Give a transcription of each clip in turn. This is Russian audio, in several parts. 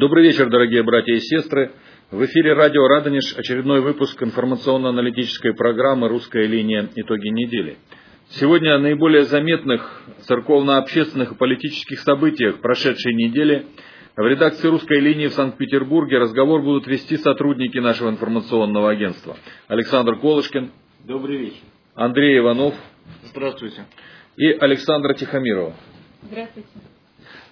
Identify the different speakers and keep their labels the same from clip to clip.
Speaker 1: Добрый вечер, дорогие братья и сестры. В эфире радио «Радонеж» очередной выпуск информационно-аналитической программы «Русская линия. Итоги недели». Сегодня о наиболее заметных церковно-общественных и политических событиях прошедшей недели в редакции «Русской линии» в Санкт-Петербурге разговор будут вести сотрудники нашего информационного агентства. Александр Колышкин.
Speaker 2: Добрый вечер.
Speaker 1: Андрей Иванов.
Speaker 2: Здравствуйте.
Speaker 1: И Александра Тихомирова.
Speaker 3: Здравствуйте.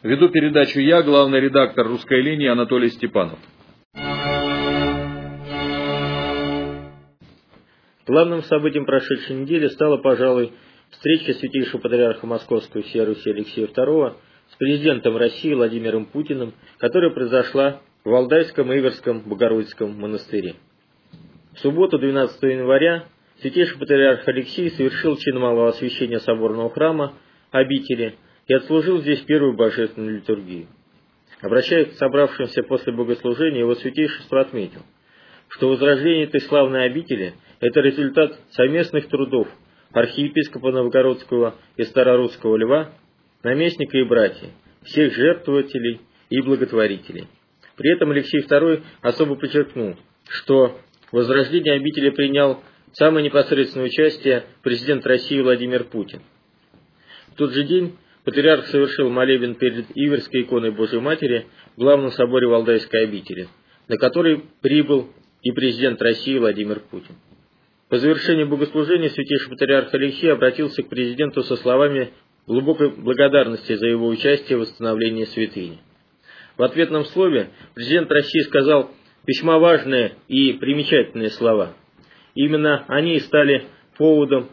Speaker 1: Веду передачу я, главный редактор «Русской линии» Анатолий Степанов.
Speaker 2: Главным событием прошедшей недели стала, пожалуй, встреча святейшего патриарха Московского всей Руси Алексея II с президентом России Владимиром Путиным, которая произошла в Валдайском Иверском Богородицком монастыре. В субботу 12 января святейший патриарх Алексей совершил чин малого освящения соборного храма обители – и отслужил здесь первую божественную литургию. Обращаясь к собравшимся после богослужения, его святейшество отметил, что возрождение этой славной обители – это результат совместных трудов архиепископа Новгородского и Старорусского Льва, наместника и братьев, всех жертвователей и благотворителей. При этом Алексей II особо подчеркнул, что в возрождении обители принял самое непосредственное участие президент России Владимир Путин. В тот же день Патриарх совершил молебен перед Иверской иконой Божьей Матери в главном соборе Валдайской обители, на который прибыл и президент России Владимир Путин. По завершении богослужения святейший патриарх Алексей обратился к президенту со словами глубокой благодарности за его участие в восстановлении святыни. В ответном слове президент России сказал весьма важные и примечательные слова. Именно они и стали поводом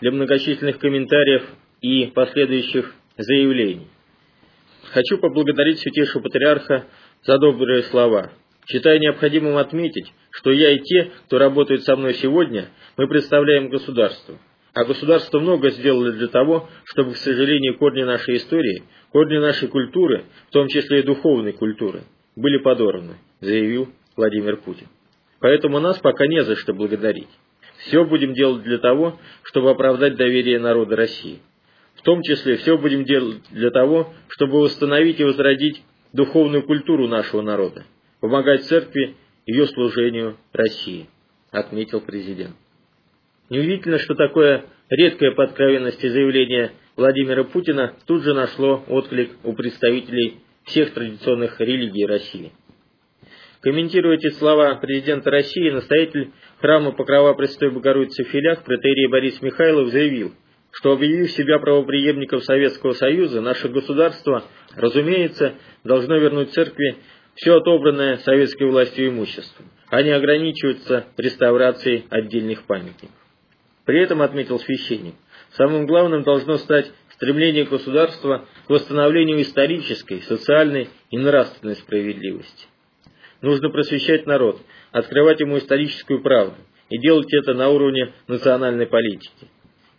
Speaker 2: для многочисленных комментариев и последующих заявлений. Хочу поблагодарить Святейшего Патриарха за добрые слова. Считаю необходимым отметить, что я и те, кто работает со мной сегодня, мы представляем государство. А государство много сделало для того, чтобы, к сожалению, корни нашей истории, корни нашей культуры, в том числе и духовной культуры, были подорваны, заявил Владимир Путин. Поэтому нас пока не за что благодарить. Все будем делать для того, чтобы оправдать доверие народа России. Том числе все будем делать для того, чтобы восстановить и возродить духовную культуру нашего народа, помогать церкви ее служению России, отметил президент. Неудивительно, что такое редкое по откровенности заявление Владимира Путина тут же нашло отклик у представителей всех традиционных религий России. Комментируя эти слова президента России, настоятель храма Покрова Престой Богородицы в Филях, протерей Борис Михайлов, заявил – что, объявив себя правоприемником Советского Союза, наше государство, разумеется, должно вернуть церкви все отобранное советской властью имущество, а не ограничиваться реставрацией отдельных памятников. При этом, отметил священник, самым главным должно стать стремление государства к восстановлению исторической, социальной и нравственной справедливости. Нужно просвещать народ, открывать ему историческую правду и делать это на уровне национальной политики.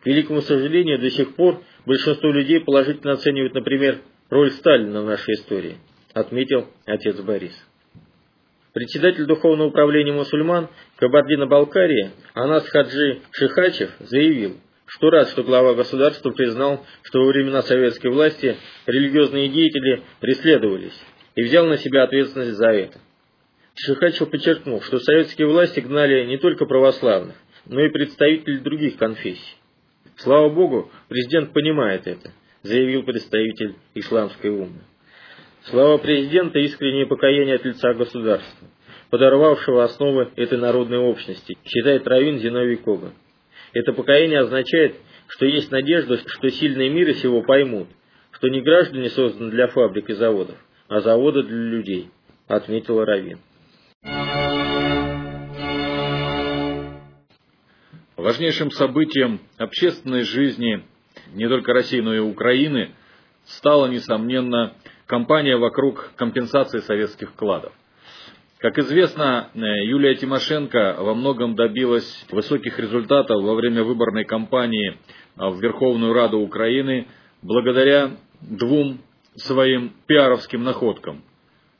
Speaker 2: К великому сожалению, до сих пор большинство людей положительно оценивают, например, роль Сталина в нашей истории, отметил отец Борис. Председатель Духовного управления мусульман Кабардино-Балкарии Анас Хаджи Шихачев заявил, что рад, что глава государства признал, что во времена советской власти религиозные деятели преследовались и взял на себя ответственность за это. Шихачев подчеркнул, что советские власти гнали не только православных, но и представителей других конфессий. Слава Богу, президент понимает это, заявил представитель исламской умы. Слава президента – искреннее покаяние от лица государства, подорвавшего основы этой народной общности, считает Равин Зиновий Коган. Это покаяние означает, что есть надежда, что сильные мира сего поймут, что не граждане созданы для фабрик и заводов, а заводы для людей, отметил Равин.
Speaker 1: Важнейшим событием общественной жизни не только России, но и Украины стала, несомненно, кампания вокруг компенсации советских вкладов. Как известно, Юлия Тимошенко во многом добилась высоких результатов во время выборной кампании в Верховную Раду Украины благодаря двум своим пиаровским находкам.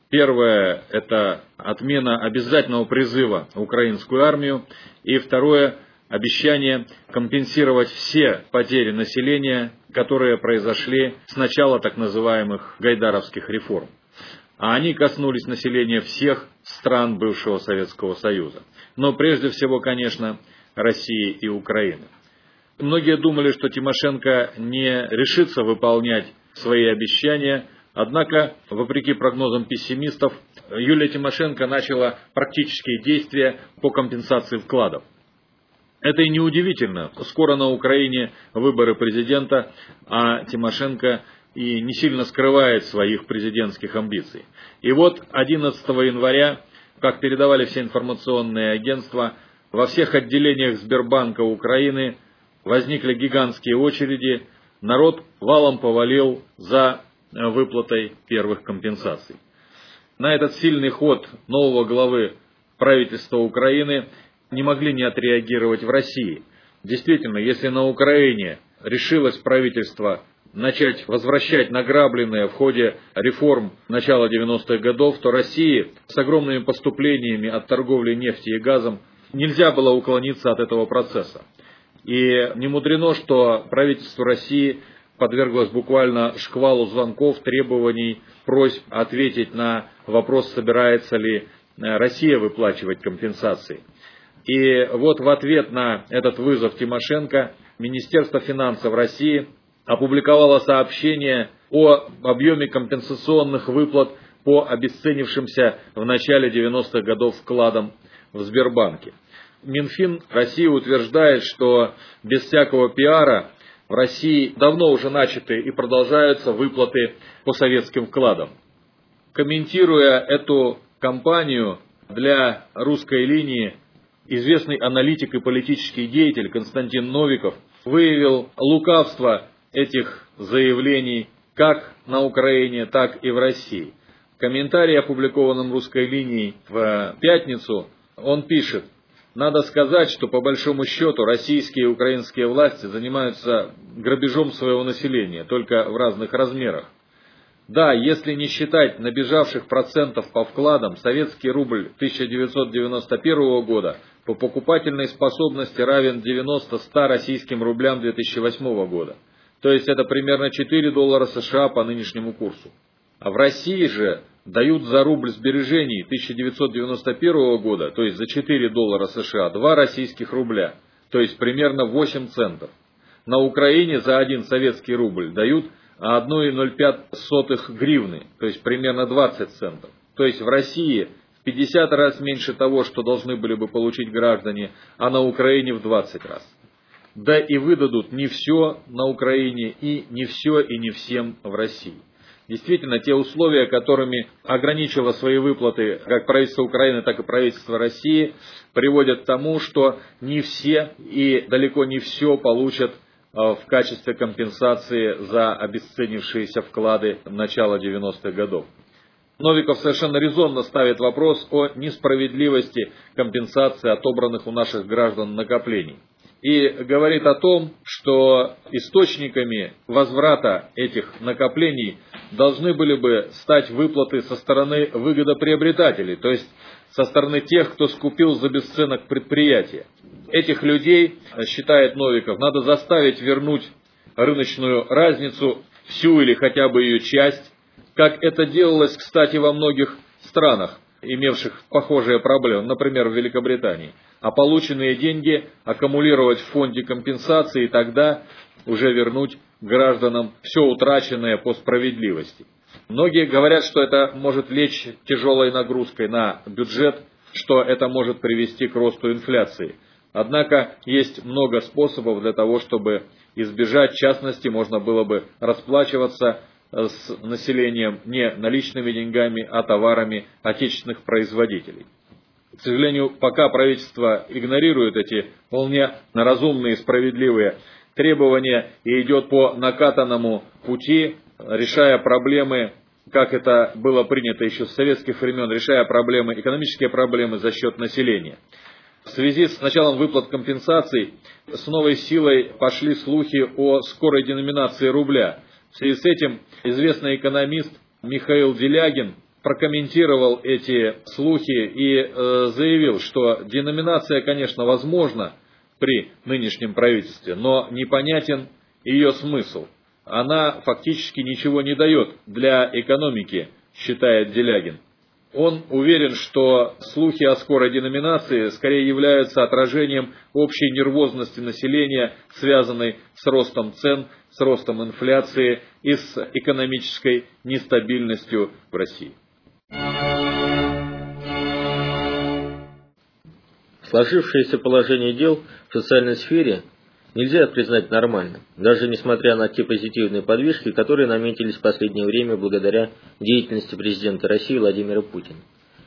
Speaker 1: Первое – это отмена обязательного призыва украинскую армию, и второе – обещание компенсировать все потери населения, которые произошли с начала так называемых гайдаровских реформ. а они коснулись населения всех стран бывшего Советского Союза. Но прежде всего, конечно, России и Украины. Многие думали, что Тимошенко не решится выполнять свои обещания, однако, вопреки прогнозам пессимистов, Юлия Тимошенко начала практические действия по компенсации вкладов. Это и неудивительно. Скоро на Украине выборы президента, а Тимошенко и не сильно скрывает своих президентских амбиций. И вот 11 января, как передавали все информационные агентства, во всех отделениях Сбербанка Украины возникли гигантские очереди, народ валом повалил за выплатой первых компенсаций. На этот сильный ход нового главы правительства Украины не могли не отреагировать в России. Действительно, если на Украине решилось правительство начать возвращать награбленное в ходе реформ начала 90-х годов, то России с огромными поступлениями от торговли нефтью и газом нельзя было уклониться от этого процесса. И не мудрено, что правительство России подверглось буквально шквалу звонков, требований, просьб ответить на вопрос, собирается ли Россия выплачивать компенсации. И вот в ответ на этот вызов Тимошенко Министерство финансов России опубликовало сообщение о объеме компенсационных выплат по обесценившимся в начале 90-х годов вкладам в Сбербанке. Минфин России утверждает, что без всякого пиара в России давно уже начаты и продолжаются выплаты по советским вкладам. Комментируя эту кампанию для русской линии, известный аналитик и политический деятель Константин Новиков выявил лукавство этих заявлений как на Украине, так и в России. В комментарии, опубликованном русской линией в пятницу, он пишет, надо сказать, что по большому счету российские и украинские власти занимаются грабежом своего населения, только в разных размерах. Да, если не считать набежавших процентов по вкладам, советский рубль 1991 года по покупательной способности равен 90-100 российским рублям 2008 года. То есть это примерно 4 доллара США по нынешнему курсу. А в России же дают за рубль сбережений 1991 года, то есть за 4 доллара США, 2 российских рубля, то есть примерно 8 центов. На Украине за один советский рубль дают 1,05 гривны, то есть примерно 20 центов. То есть в России в 50 раз меньше того, что должны были бы получить граждане, а на Украине в 20 раз. Да и выдадут не все на Украине и не все и не всем в России. Действительно, те условия, которыми ограничило свои выплаты как правительство Украины, так и правительство России, приводят к тому, что не все и далеко не все получат в качестве компенсации за обесценившиеся вклады начала 90-х годов. Новиков совершенно резонно ставит вопрос о несправедливости компенсации отобранных у наших граждан накоплений и говорит о том, что источниками возврата этих накоплений должны были бы стать выплаты со стороны выгодоприобретателей, то есть со стороны тех, кто скупил за бесценок предприятия. Этих людей, считает Новиков, надо заставить вернуть рыночную разницу, всю или хотя бы ее часть, как это делалось, кстати, во многих странах, имевших похожие проблемы, например, в Великобритании а полученные деньги аккумулировать в фонде компенсации и тогда уже вернуть гражданам все утраченное по справедливости. Многие говорят, что это может лечь тяжелой нагрузкой на бюджет, что это может привести к росту инфляции. Однако есть много способов для того, чтобы избежать, в частности, можно было бы расплачиваться с населением не наличными деньгами, а товарами отечественных производителей. К сожалению, пока правительство игнорирует эти вполне разумные и справедливые требования и идет по накатанному пути, решая проблемы, как это было принято еще с советских времен, решая проблемы, экономические проблемы за счет населения. В связи с началом выплат компенсаций с новой силой пошли слухи о скорой деноминации рубля. В связи с этим известный экономист Михаил Делягин прокомментировал эти слухи и э, заявил, что деноминация, конечно, возможна при нынешнем правительстве, но непонятен ее смысл. Она фактически ничего не дает для экономики считает Делягин. Он уверен, что слухи о скорой деноминации скорее являются отражением общей нервозности населения, связанной с ростом цен, с ростом инфляции и с экономической нестабильностью в России.
Speaker 2: Сложившееся положение дел в социальной сфере нельзя признать нормальным, даже несмотря на те позитивные подвижки, которые наметились в последнее время благодаря деятельности президента России Владимира Путина,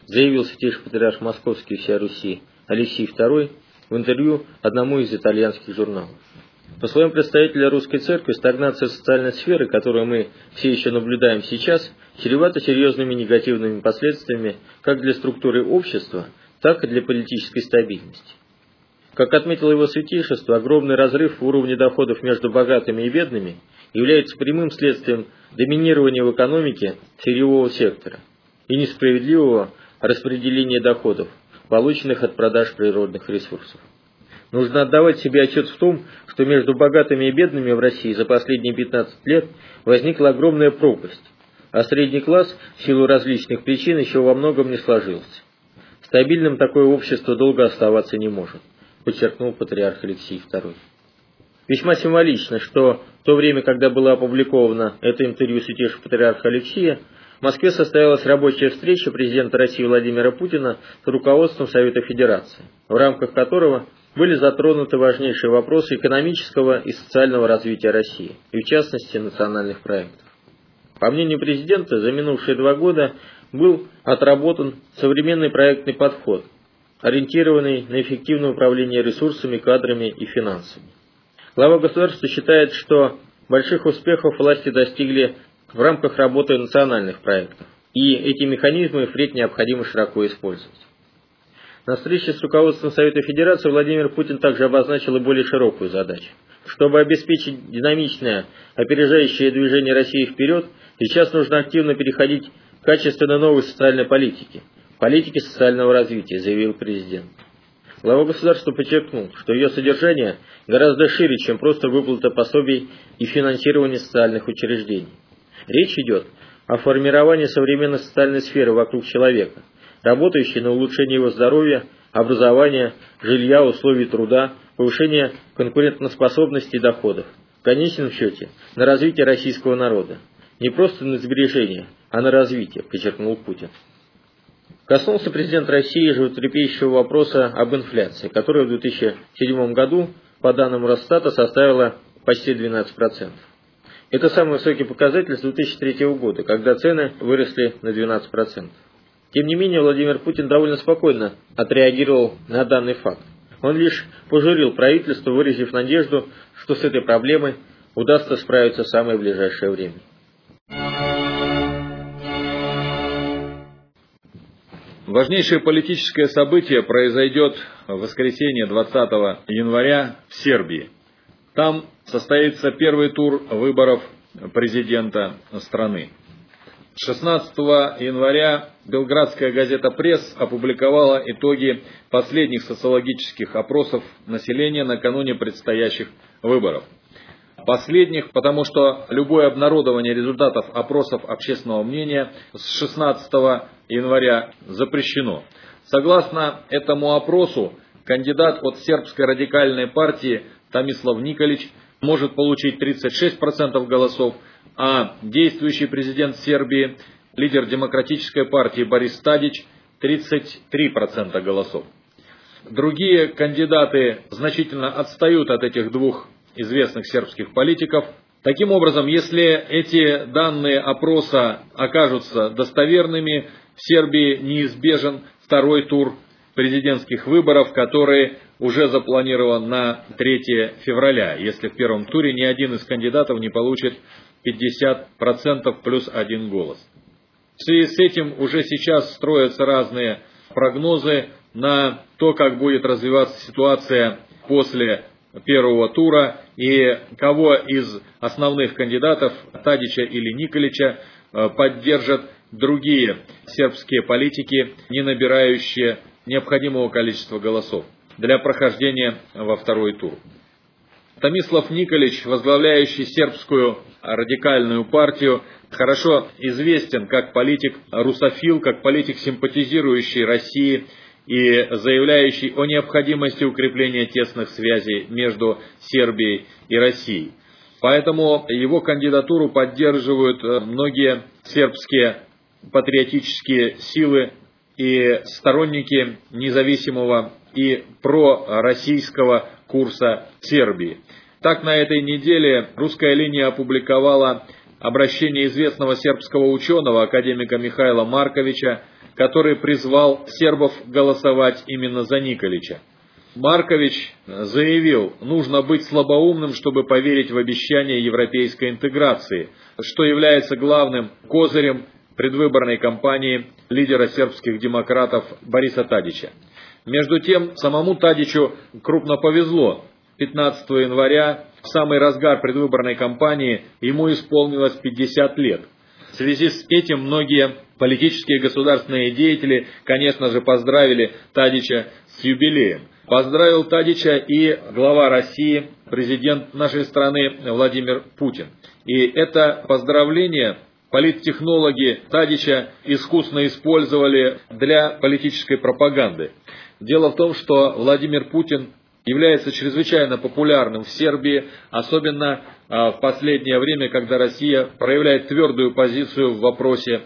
Speaker 2: заявил святейший патриарх Московский вся Руси Алексей II в интервью одному из итальянских журналов. По словам представителя русской церкви, стагнация социальной сферы, которую мы все еще наблюдаем сейчас, чревата серьезными негативными последствиями как для структуры общества, так и для политической стабильности. Как отметил его святейшество, огромный разрыв в уровне доходов между богатыми и бедными является прямым следствием доминирования в экономике сырьевого сектора и несправедливого распределения доходов, полученных от продаж природных ресурсов. Нужно отдавать себе отчет в том, что между богатыми и бедными в России за последние 15 лет возникла огромная пропасть, а средний класс в силу различных причин еще во многом не сложился. Стабильным такое общество долго оставаться не может подчеркнул патриарх Алексей II. Весьма символично, что в то время, когда было опубликовано это интервью святейшего патриарха Алексея, в Москве состоялась рабочая встреча президента России Владимира Путина с руководством Совета Федерации, в рамках которого были затронуты важнейшие вопросы экономического и социального развития России, и в частности национальных проектов. По мнению президента, за минувшие два года был отработан современный проектный подход, ориентированный на эффективное управление ресурсами, кадрами и финансами. Глава государства считает, что больших успехов власти достигли в рамках работы национальных проектов, и эти механизмы впредь необходимо широко использовать. На встрече с руководством Совета Федерации Владимир Путин также обозначил и более широкую задачу. Чтобы обеспечить динамичное, опережающее движение России вперед, сейчас нужно активно переходить к качественно новой социальной политике – политики социального развития, заявил президент. Глава государства подчеркнул, что ее содержание гораздо шире, чем просто выплата пособий и финансирование социальных учреждений. Речь идет о формировании современной социальной сферы вокруг человека, работающей на улучшение его здоровья, образования, жилья, условий труда, повышение конкурентоспособности и доходов. В конечном счете, на развитие российского народа. Не просто на сбережение, а на развитие, подчеркнул Путин. Коснулся президент России животрепещущего вопроса об инфляции, которая в 2007 году, по данным Росстата, составила почти 12%. Это самый высокий показатель с 2003 года, когда цены выросли на 12%. Тем не менее, Владимир Путин довольно спокойно отреагировал на данный факт. Он лишь пожурил правительство, выразив надежду, что с этой проблемой удастся справиться в самое ближайшее время.
Speaker 1: Важнейшее политическое событие произойдет в воскресенье 20 января в Сербии. Там состоится первый тур выборов президента страны. 16 января белградская газета «Пресс» опубликовала итоги последних социологических опросов населения накануне предстоящих выборов последних, потому что любое обнародование результатов опросов общественного мнения с 16 января запрещено. Согласно этому опросу, кандидат от сербской радикальной партии Томислав Николич может получить 36% голосов, а действующий президент Сербии, лидер демократической партии Борис Тадич, 33% голосов. Другие кандидаты значительно отстают от этих двух известных сербских политиков. Таким образом, если эти данные опроса окажутся достоверными, в Сербии неизбежен второй тур президентских выборов, который уже запланирован на 3 февраля, если в первом туре ни один из кандидатов не получит 50% плюс один голос. В связи с этим уже сейчас строятся разные прогнозы на то, как будет развиваться ситуация после первого тура и кого из основных кандидатов, Тадича или Николича, э, поддержат другие сербские политики, не набирающие необходимого количества голосов для прохождения во второй тур. Томислав Николич, возглавляющий сербскую радикальную партию, хорошо известен как политик русофил, как политик симпатизирующий России и заявляющий о необходимости укрепления тесных связей между Сербией и Россией. Поэтому его кандидатуру поддерживают э, многие сербские патриотические силы и сторонники независимого и пророссийского курса Сербии. Так, на этой неделе русская линия опубликовала обращение известного сербского ученого, академика Михаила Марковича, который призвал сербов голосовать именно за Николича. Маркович заявил, нужно быть слабоумным, чтобы поверить в обещание европейской интеграции, что является главным козырем предвыборной кампании лидера сербских демократов Бориса Тадича. Между тем, самому Тадичу крупно повезло. 15 января, в самый разгар предвыборной кампании, ему исполнилось 50 лет. В связи с этим многие политические государственные деятели, конечно же, поздравили Тадича с юбилеем. Поздравил Тадича и глава России, президент нашей страны Владимир Путин. И это поздравление политтехнологи Тадича искусно использовали для политической пропаганды. Дело в том, что Владимир Путин является чрезвычайно популярным в Сербии, особенно а, в последнее время, когда Россия проявляет твердую позицию в вопросе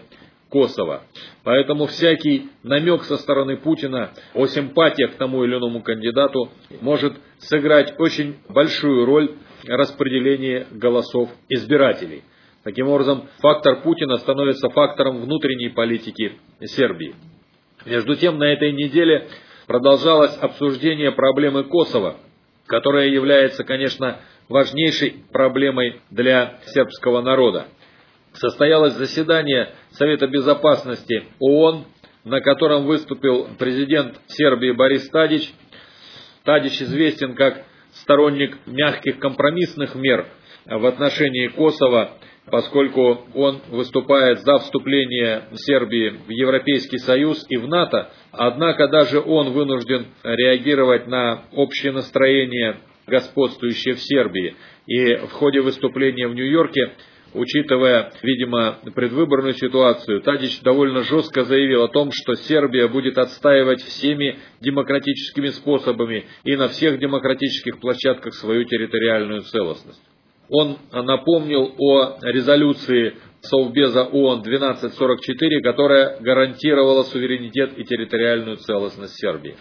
Speaker 1: Косово. Поэтому всякий намек со стороны Путина о симпатиях к тому или иному кандидату может сыграть очень большую роль в распределении голосов избирателей. Таким образом, фактор Путина становится фактором внутренней политики Сербии. Между тем, на этой неделе продолжалось обсуждение проблемы Косово, которая является, конечно, важнейшей проблемой для сербского народа. Состоялось заседание Совета Безопасности ООН, на котором выступил президент Сербии Борис Тадич. Тадич известен как сторонник мягких компромиссных мер в отношении Косово поскольку он выступает за вступление Сербии в Европейский Союз и в НАТО, однако даже он вынужден реагировать на общее настроение, господствующее в Сербии. И в ходе выступления в Нью-Йорке Учитывая, видимо, предвыборную ситуацию, Тадич довольно жестко заявил о том, что Сербия будет отстаивать всеми демократическими способами и на всех демократических площадках свою территориальную целостность. Он напомнил о резолюции Совбеза ООН 1244, которая гарантировала суверенитет и территориальную целостность Сербии.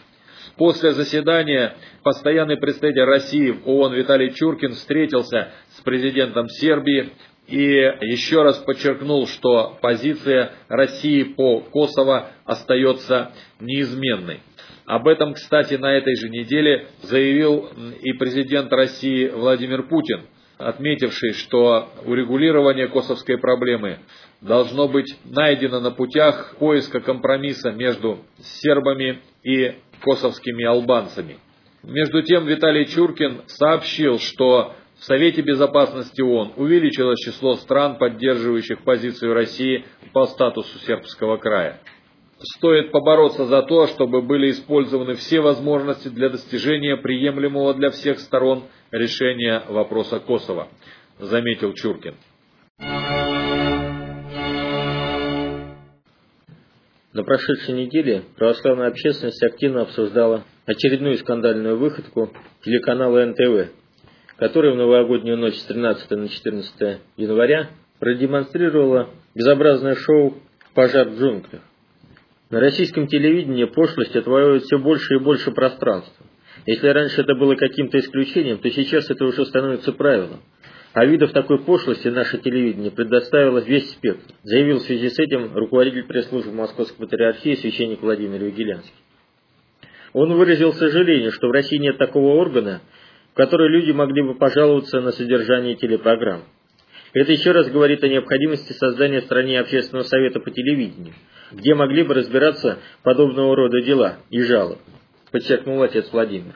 Speaker 1: После заседания постоянный представитель России в ООН Виталий Чуркин встретился с президентом Сербии и еще раз подчеркнул, что позиция России по Косово остается неизменной. Об этом, кстати, на этой же неделе заявил и президент России Владимир Путин – отметивший, что урегулирование косовской проблемы должно быть найдено на путях поиска компромисса между сербами и косовскими албанцами. Между тем Виталий Чуркин сообщил, что в Совете Безопасности ООН увеличилось число стран, поддерживающих позицию России по статусу сербского края. Стоит побороться за то, чтобы были использованы все возможности для достижения приемлемого для всех сторон решения вопроса Косово, заметил Чуркин.
Speaker 2: На прошедшей неделе православная общественность активно обсуждала очередную скандальную выходку телеканала НТВ, который в новогоднюю ночь с 13 на 14 января продемонстрировала безобразное шоу «Пожар в джунглях». На российском телевидении пошлость отвоевывает все больше и больше пространства. Если раньше это было каким-то исключением, то сейчас это уже становится правилом. А видов такой пошлости наше телевидение предоставило весь спектр, заявил в связи с этим руководитель пресс-службы Московской патриархии священник Владимир Вигелянский. Он выразил сожаление, что в России нет такого органа, в который люди могли бы пожаловаться на содержание телепрограмм. Это еще раз говорит о необходимости создания в стране общественного совета по телевидению, где могли бы разбираться подобного рода дела и жалобы, подчеркнул отец Владимир.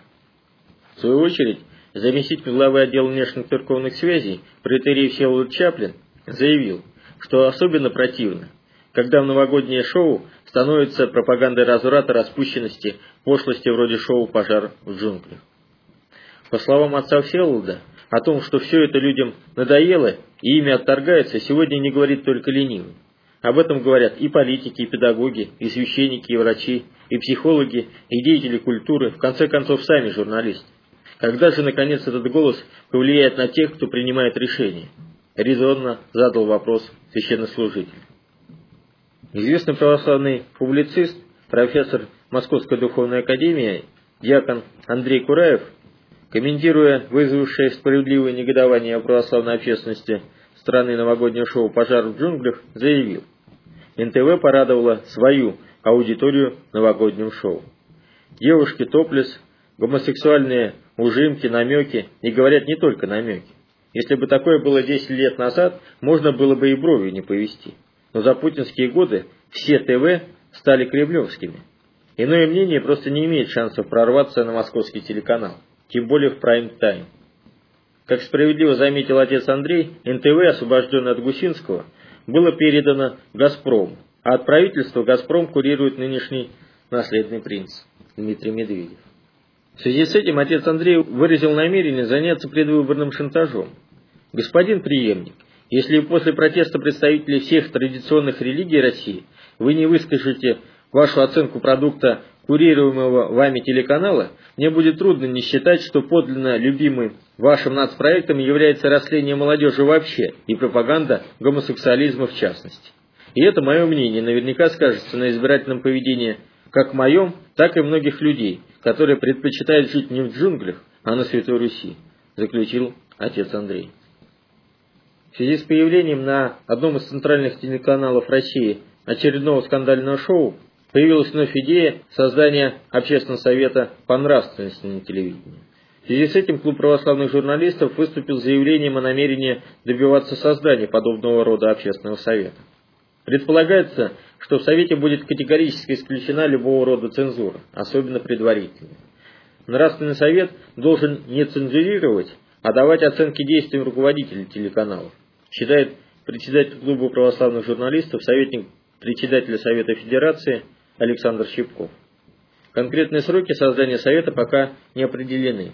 Speaker 2: В свою очередь, заместитель главы отдела внешних церковных связей, протерей Всеволод Чаплин, заявил, что особенно противно, когда в новогоднее шоу становится пропагандой разврата, распущенности, пошлости вроде шоу «Пожар в джунглях». По словам отца Всеволода, О том, что все это людям надоело и ими отторгается, сегодня не говорит только ленивый. Об этом говорят и политики, и педагоги, и священники, и врачи, и психологи, и деятели культуры, в конце концов, сами журналисты. Когда же, наконец, этот голос повлияет на тех, кто принимает решения? Резонно задал вопрос священнослужитель. Известный православный публицист, профессор Московской духовной академии, диакон Андрей Кураев, комментируя вызвавшее справедливое негодование православной общественности страны новогоднее шоу «Пожар в джунглях», заявил, НТВ порадовала свою аудиторию новогодним шоу. Девушки топлес, гомосексуальные ужимки, намеки, и говорят не только намеки. Если бы такое было 10 лет назад, можно было бы и бровью не повести. Но за путинские годы все ТВ стали кремлевскими. Иное мнение просто не имеет шансов прорваться на московский телеканал, тем более в прайм-тайм. Как справедливо заметил отец Андрей, НТВ, освобожденный от Гусинского, было передано «Газпрому», а от правительства «Газпром» курирует нынешний наследный принц Дмитрий Медведев. В связи с этим отец Андрей выразил намерение заняться предвыборным шантажом. Господин преемник, если после протеста представителей всех традиционных религий России вы не выскажете вашу оценку продукта курируемого вами телеканала, мне будет трудно не считать, что подлинно любимым вашим нацпроектом является растление молодежи вообще и пропаганда гомосексуализма в частности. И это мое мнение наверняка скажется на избирательном поведении как моем, так и многих людей, которые предпочитают жить не в джунглях, а на Святой Руси, заключил отец Андрей. В связи с появлением на одном из центральных телеканалов России очередного скандального шоу появилась вновь идея создания общественного совета по нравственности на телевидении. В связи с этим клуб православных журналистов выступил с заявлением о намерении добиваться создания подобного рода общественного совета. Предполагается, что в Совете будет категорически исключена любого рода цензура, особенно предварительная. Нравственный совет должен не цензурировать, а давать оценки действиям руководителей телеканалов, считает председатель клуба православных журналистов, советник председателя Совета Федерации Александр Щипков. Конкретные сроки создания Совета пока не определены.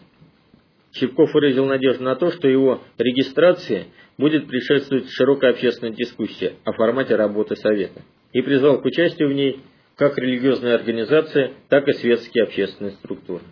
Speaker 2: Щипков выразил надежду на то, что его регистрации будет предшествовать широкая общественная дискуссия о формате работы Совета и призвал к участию в ней как религиозные организации, так и светские общественные структуры.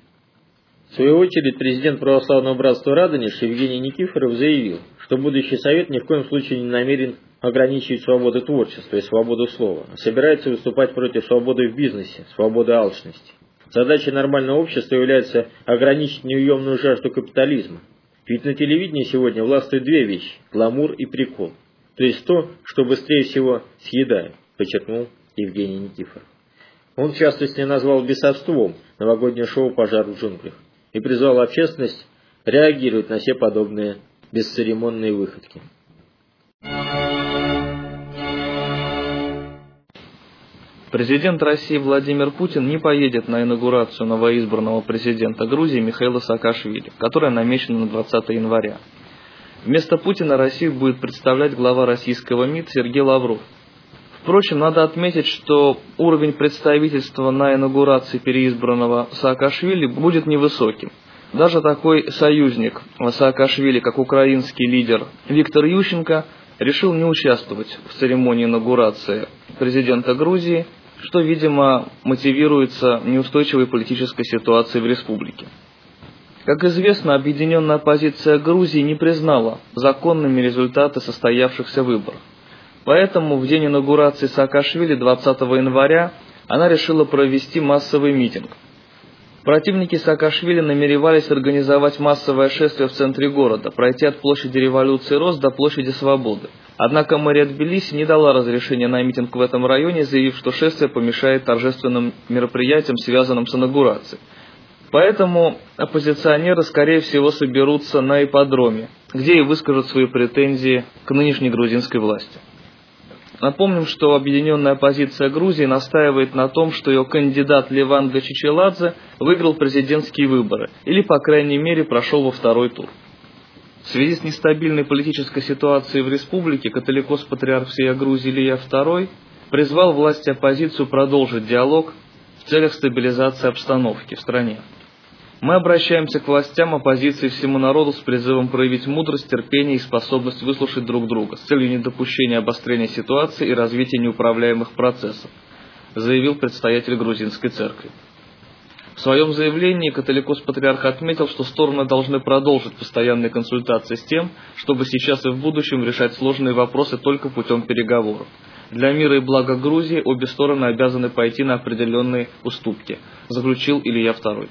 Speaker 2: В свою очередь, президент Православного братства Радонеж Евгений Никифоров заявил, что будущий Совет ни в коем случае не намерен ограничивать свободу творчества и свободу слова, а собирается выступать против свободы в бизнесе, свободы алчности. Задачей нормального общества является ограничить неуемную жажду капитализма. Ведь на телевидении сегодня властвуют две вещи – гламур и прикол. То есть то, что быстрее всего съедают, подчеркнул Евгений Никифоров. Он, в частности, назвал бесовством новогоднее шоу «Пожар в джунглях» и призвал общественность реагировать на все подобные бесцеремонные выходки.
Speaker 3: Президент России Владимир Путин не поедет на инаугурацию новоизбранного президента Грузии Михаила Саакашвили, которая намечена на 20 января. Вместо Путина Россию будет представлять глава российского МИД Сергей Лавров. Впрочем, надо отметить, что уровень представительства на инаугурации переизбранного Саакашвили будет невысоким. Даже такой союзник Саакашвили, как украинский лидер Виктор Ющенко, решил не участвовать в церемонии инаугурации президента Грузии что, видимо, мотивируется неустойчивой политической ситуацией в республике. Как известно, объединенная оппозиция Грузии не признала законными результаты состоявшихся выборов. Поэтому в день инаугурации Саакашвили 20 января она решила провести массовый митинг. Противники Саакашвили намеревались организовать массовое шествие в центре города, пройти от площади революции Рост до площади Свободы – Однако мэрия Тбилиси не дала разрешения на митинг в этом районе, заявив, что шествие помешает торжественным мероприятиям, связанным с инаугурацией. Поэтому оппозиционеры, скорее всего, соберутся на ипподроме, где и выскажут свои претензии к нынешней грузинской власти. Напомним, что объединенная оппозиция Грузии настаивает на том, что ее кандидат Леван Гачичеладзе выиграл президентские выборы, или, по крайней мере, прошел во второй тур. В связи с нестабильной политической ситуацией в республике католикос-патриарх всея Грузии Илья II призвал власти оппозицию продолжить диалог в целях стабилизации обстановки в стране. Мы обращаемся к властям оппозиции всему народу с призывом проявить мудрость, терпение и способность выслушать друг друга с целью недопущения обострения ситуации и развития неуправляемых процессов, заявил предстоятель грузинской церкви. В своем заявлении католикос-патриарх отметил, что стороны должны продолжить постоянные консультации с тем, чтобы сейчас и в будущем решать сложные вопросы только путем переговоров. Для мира и блага Грузии обе стороны обязаны пойти на определенные уступки, заключил Илья II.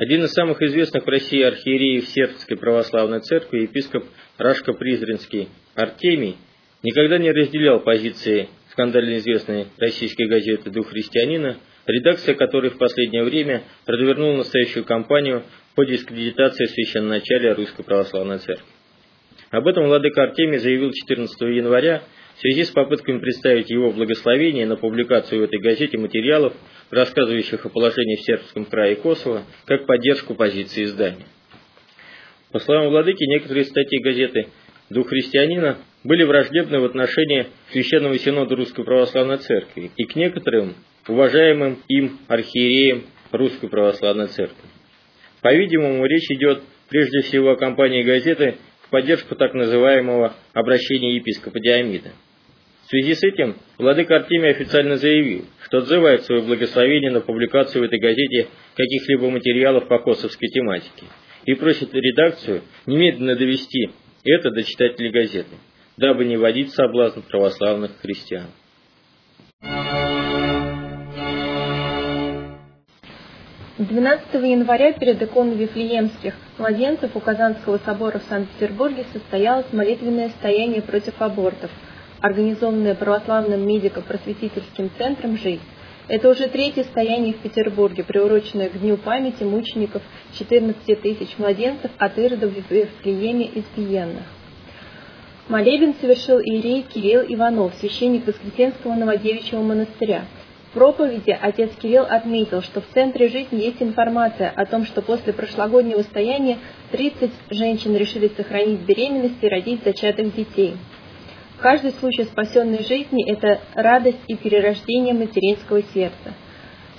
Speaker 2: Один из самых известных в России архиереев Сербской православной церкви, епископ Рашко-Призренский Артемий, никогда не разделял позиции скандально известной российской газеты «Дух христианина», редакция которой в последнее время развернула настоящую кампанию по дискредитации священноначалия Русской Православной Церкви. Об этом владыка Артемий заявил 14 января в связи с попытками представить его благословение на публикацию в этой газете материалов, рассказывающих о положении в сербском крае Косово, как поддержку позиции издания. По словам владыки, некоторые статьи газеты «Дух христианина» были враждебны в отношении Священного Синода Русской Православной Церкви и к некоторым уважаемым им архиереям Русской Православной Церкви. По-видимому, речь идет прежде всего о кампании газеты в поддержку так называемого обращения епископа Диамида. В связи с этим владыка Артемий официально заявил, что отзывает свое благословение на публикацию в этой газете каких-либо материалов по косовской тематике и просит редакцию немедленно довести это до читателей газеты дабы не вводить соблазн православных христиан.
Speaker 4: Двенадцатого января перед иконой Вифлеемских младенцев у Казанского собора в Санкт-Петербурге состоялось молитвенное стояние против абортов, организованное православным медико-просветительским центром «Жизнь». Это уже третье стояние в Петербурге, приуроченное к Дню памяти мучеников 14 тысяч младенцев от Иродов в Вифлееме избиенных. Молебен совершил иерей Кирилл Иванов, священник Воскресенского Новодевичьего монастыря. В проповеди отец Кирилл отметил, что в центре жизни есть информация о том, что после прошлогоднего стояния 30 женщин решили сохранить беременность и родить зачатых детей. Каждый случай спасенной жизни – это радость и перерождение материнского сердца.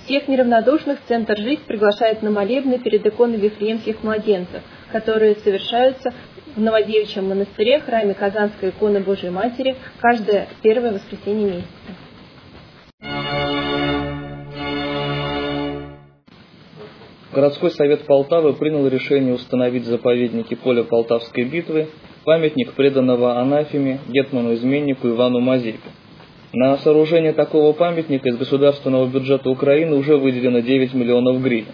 Speaker 4: Всех неравнодушных Центр «Жизнь» приглашает на молебны перед иконой Вифлеемских младенцев, которые совершаются в Новодевичьем монастыре, храме Казанской иконы Божией Матери, каждое первое воскресенье месяца.
Speaker 3: Городской совет Полтавы принял решение установить в заповеднике поля Полтавской битвы памятник преданного анафеме гетману-изменнику Ивану Мазепе. На сооружение такого памятника из государственного бюджета Украины уже выделено 9 миллионов гривен.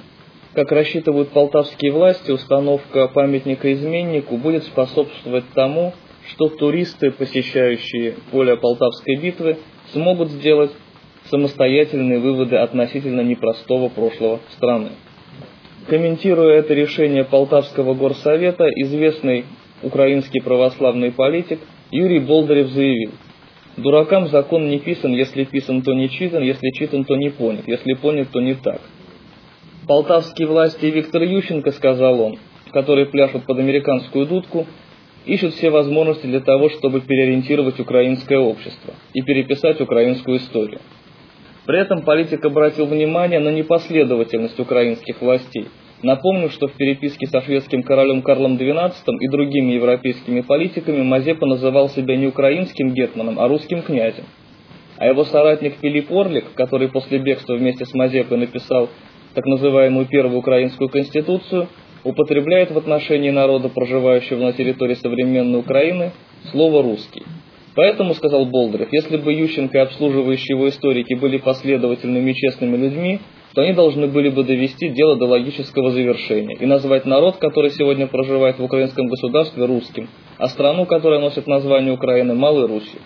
Speaker 3: Как рассчитывают полтавские власти, установка памятника изменнику будет способствовать тому, что туристы, посещающие поле Полтавской битвы, смогут сделать самостоятельные выводы относительно непростого прошлого страны. Комментируя это решение Полтавского горсовета, известный украинский православный политик Юрий Болдырев заявил, «Дуракам закон не писан, если писан, то не читан, если читан, то не понят, если понят, то не так. Полтавские власти Виктор Ющенко, сказал он, который пляшут под американскую дудку, ищут все возможности для того, чтобы переориентировать украинское общество и переписать украинскую историю. При этом политик обратил внимание на непоследовательность украинских властей. Напомню, что в переписке со шведским королем Карлом XII и другими европейскими политиками Мазепа называл себя не украинским гетманом, а русским князем. А его соратник Филипп Орлик, который после бегства вместе с Мазепой написал так называемую Первую Украинскую Конституцию, употребляет в отношении народа, проживающего на территории современной Украины, слово «русский». Поэтому, сказал Болдырев, если бы Ющенко и обслуживающие его историки были последовательными и честными людьми, то они должны были бы довести дело до логического завершения и назвать народ, который сегодня проживает в украинском государстве, русским, а страну, которая носит название Украины, Малой Русью.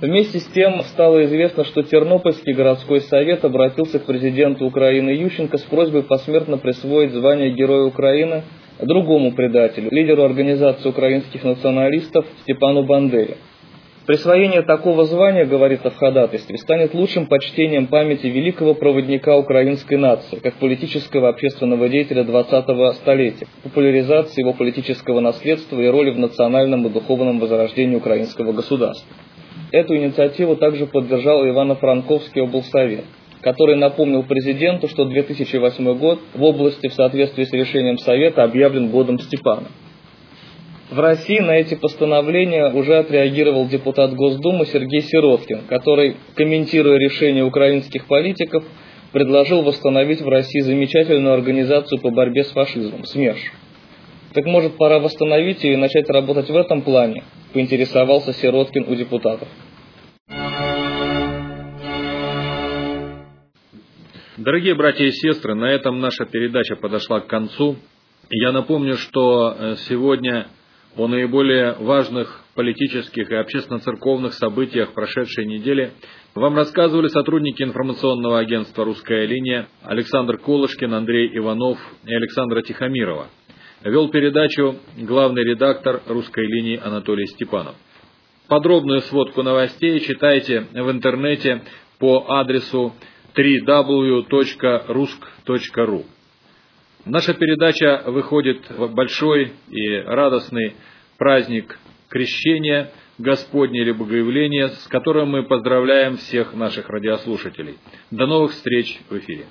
Speaker 3: Вместе с тем стало известно, что Тернопольский городской совет обратился к президенту Украины Ющенко с просьбой посмертно присвоить звание Героя Украины другому предателю, лидеру организации украинских националистов Степану Бандере. Присвоение такого звания, говорится в ходатайстве, станет лучшим почтением памяти великого проводника украинской нации, как политического общественного деятеля 20-го столетия, популяризации его политического наследства и роли в национальном и духовном возрождении украинского государства. Эту инициативу также поддержал Ивано-Франковский облсовет. который напомнил президенту, что 2008 год в области в соответствии с решением Совета объявлен годом Степана. В России на эти постановления уже отреагировал депутат Госдумы Сергей Сироткин, который, комментируя решение украинских политиков, предложил восстановить в России замечательную организацию по борьбе с фашизмом – СМЕРШ. Так может пора восстановить ее и начать работать в этом плане, поинтересовался Сироткин у депутатов.
Speaker 1: Дорогие братья и сестры, на этом наша передача подошла к концу. Я напомню, что э, сегодня о наиболее важных политических и общественно-церковных событиях прошедшей недели вам рассказывали сотрудники информационного агентства «Русская линия» Александр Колышкин, Андрей Иванов и Александра Тихомирова. Вел передачу главный редактор «Русской линии» Анатолий Степанов. Подробную сводку новостей читайте в интернете по адресу www.rusk.ru. Наша передача выходит в большой и радостный праздник Крещения Господня или Богоявления, с которым мы поздравляем всех наших радиослушателей. До новых встреч в эфире.